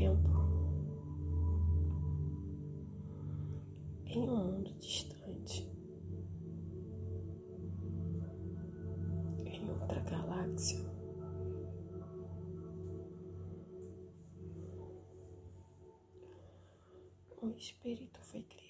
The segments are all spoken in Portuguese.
tempo em um mundo distante, em outra galáxia. Um espírito foi criado.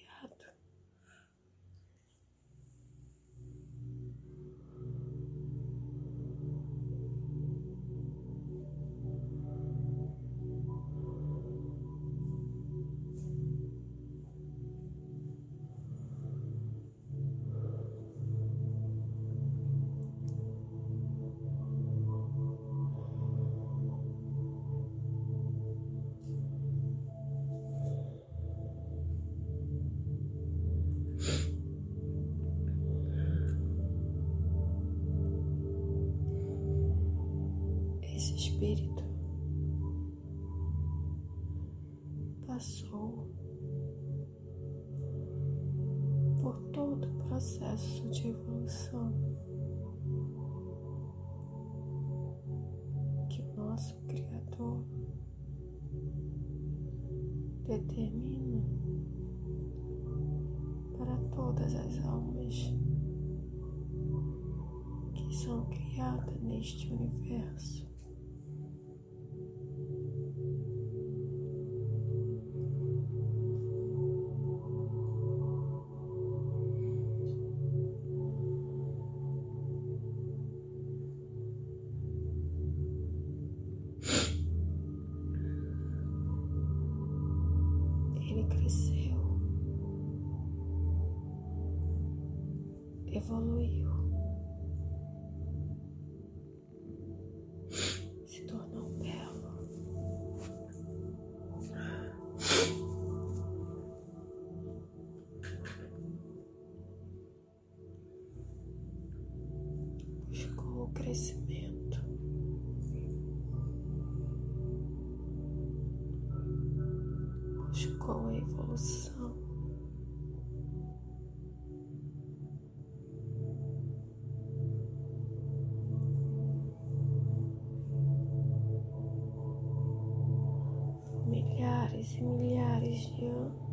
Processo de evolução que nosso Criador determina para todas as almas que são criadas neste universo. Evoluiu, milhares e milhares de anos.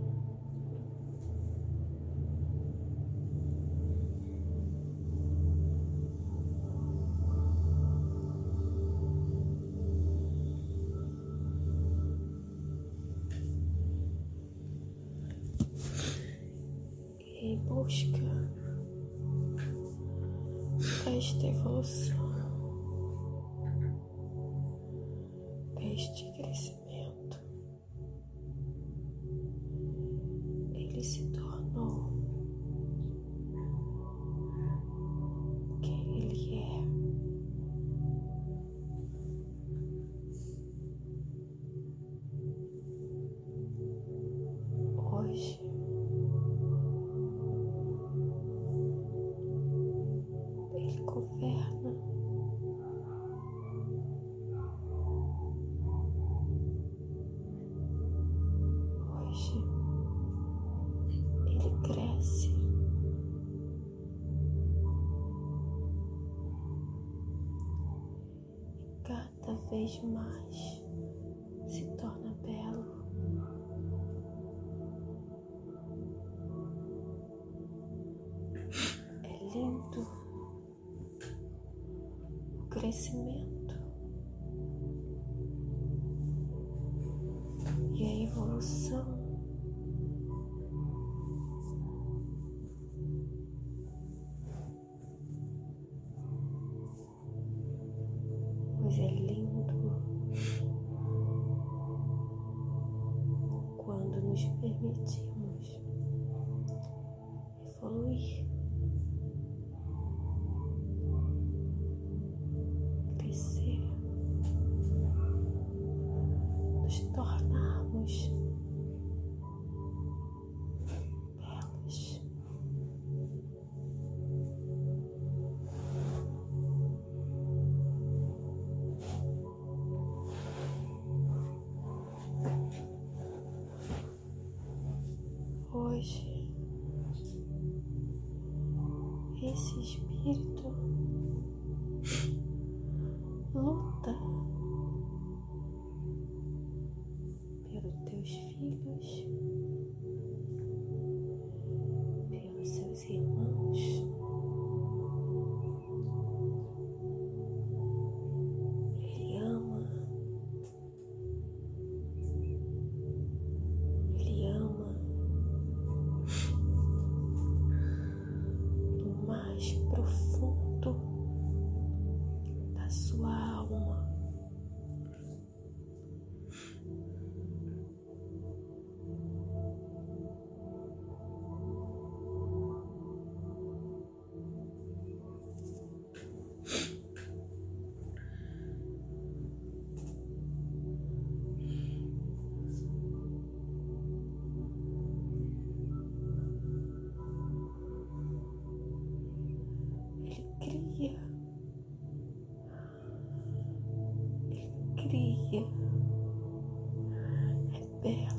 Em busca desta evolução, deste crescimento. Cresce. E cada vez mais pois é hoje. Esse espírito aqui. Rebelo.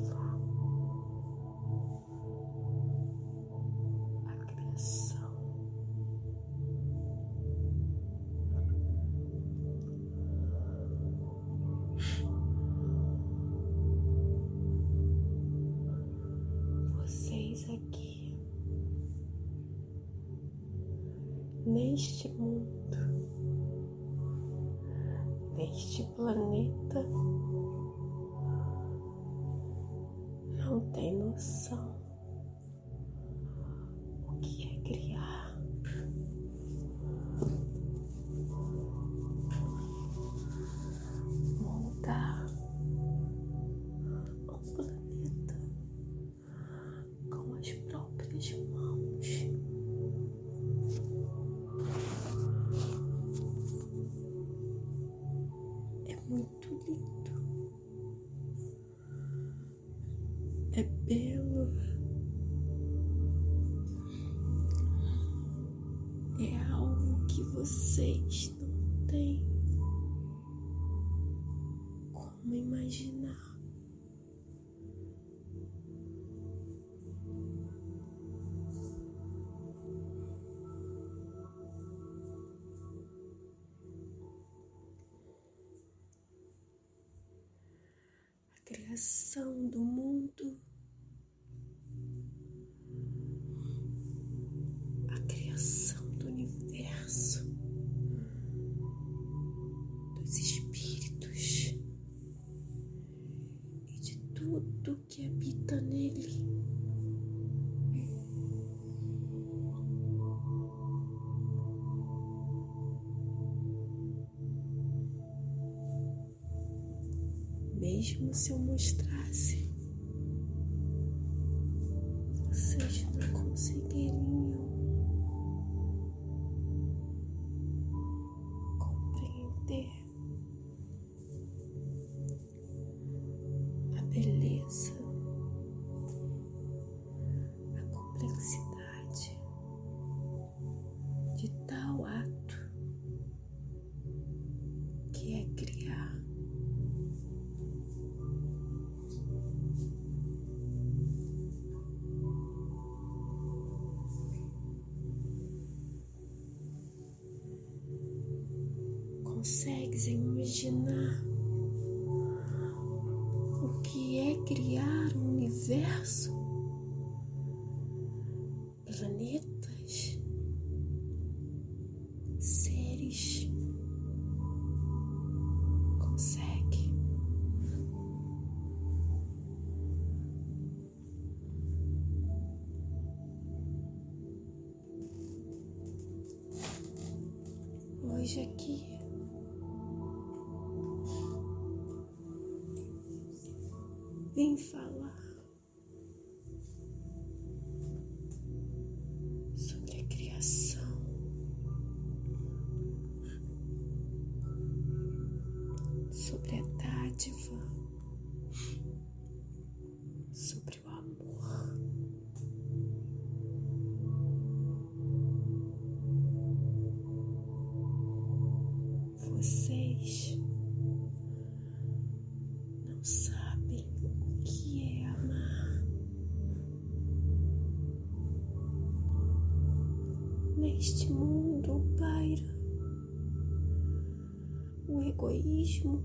Como imaginar. A criação do mundo, Mesmo se eu mostrasse, Hoje aqui. Vim falar Neste mundo paira o egoísmo.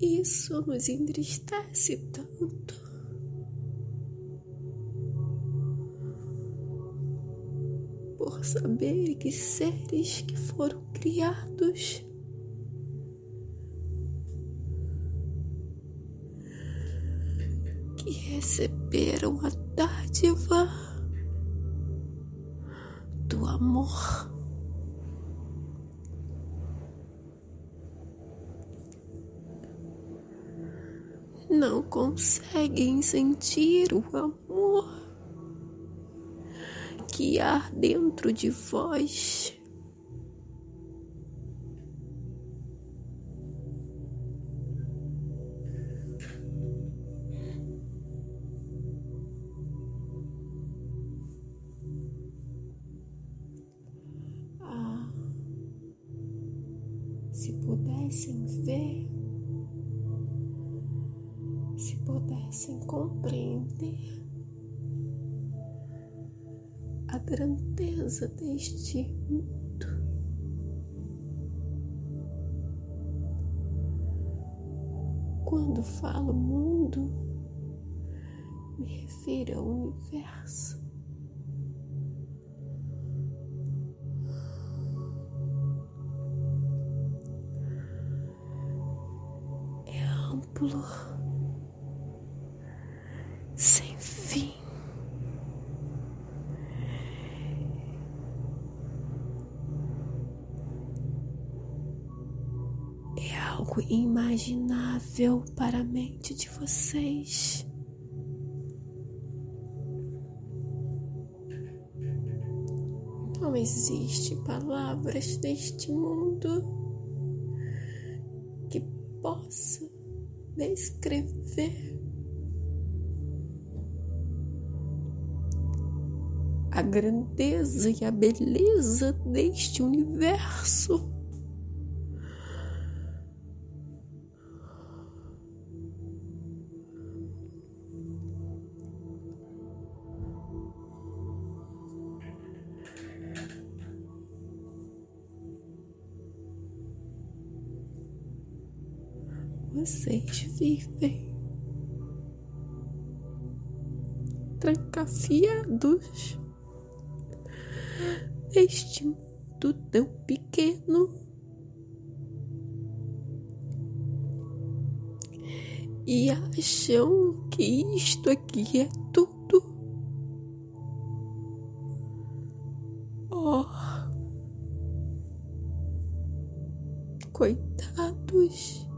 Isso nos entristece tanto. Por saber que seres que foram criados que receberam a dádiva do amor. Não conseguem sentir o amor que há dentro de vós. Se pudessem compreender a grandeza deste mundo. Quando falo mundo, me refiro ao universo. É amplo, algo imaginável para a mente de vocês. Não existe palavras neste mundo que possa descrever a grandeza e a beleza deste universo. Vocês vivem trancafiados neste mundo tão pequeno. E acham que isto aqui é tudo. Oh, coitados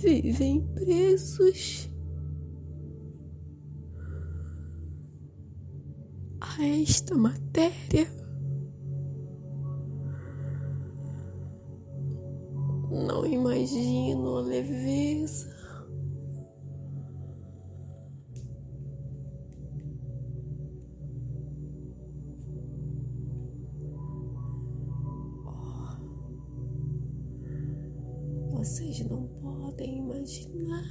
vivem presos a esta matéria. Vocês não podem imaginar.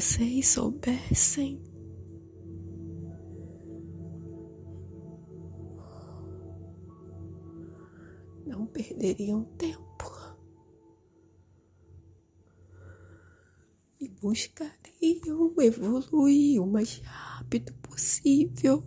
Vocês soubessem não perderiam tempo e buscariam evoluir o mais rápido possível.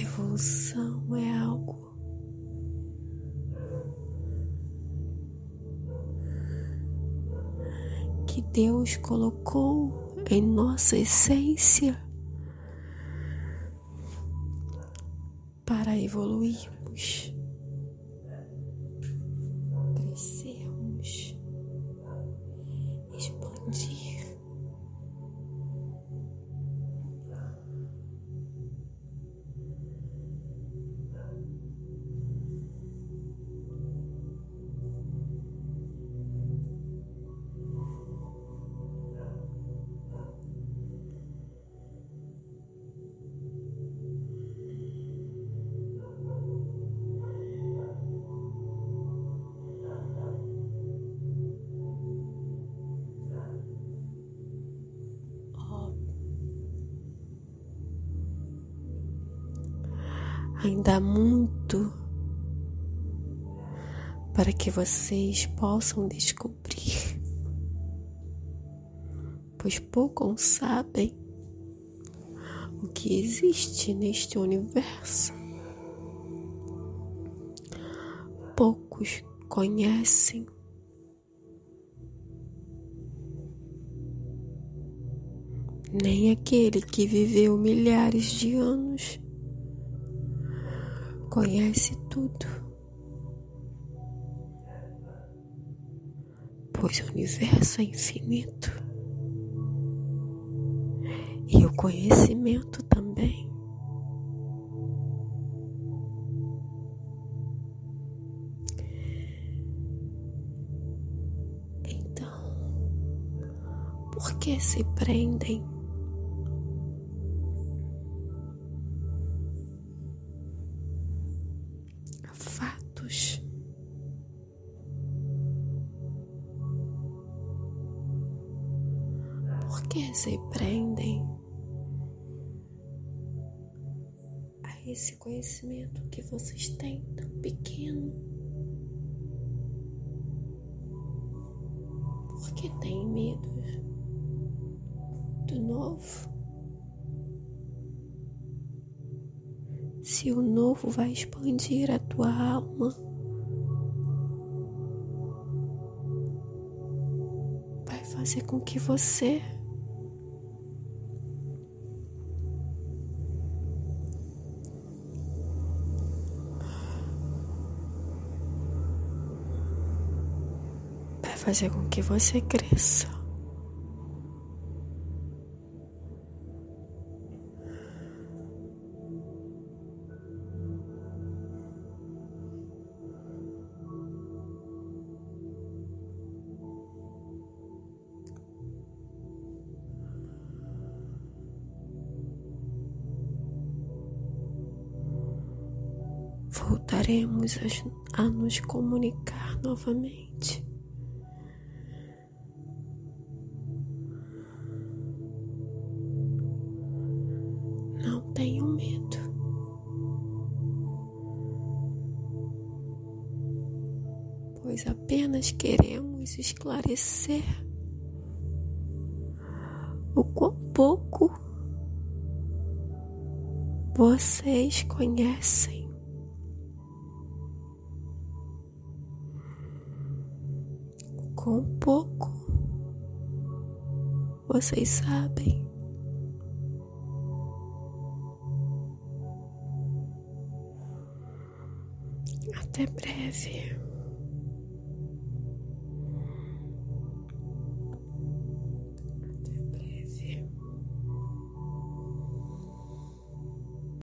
Evolução é algo que Deus colocou em nossa essência para evoluirmos. Ainda há muito para que vocês possam descobrir, pois poucos sabem o que existe neste universo. poucos conhecem. Nem aquele que viveu milhares de anos conhece tudo. Pois o universo é infinito e o conhecimento também. Então, por que se prendem? Conhecimento que vocês têm tão pequeno? Por que têm medo do novo? Se o novo vai expandir a tua alma, vai fazer com que você fazer com que você cresça. voltaremos a, nos comunicar novamente. Esclarecer o quão pouco vocês conhecem. O quão pouco vocês sabem. Até breve.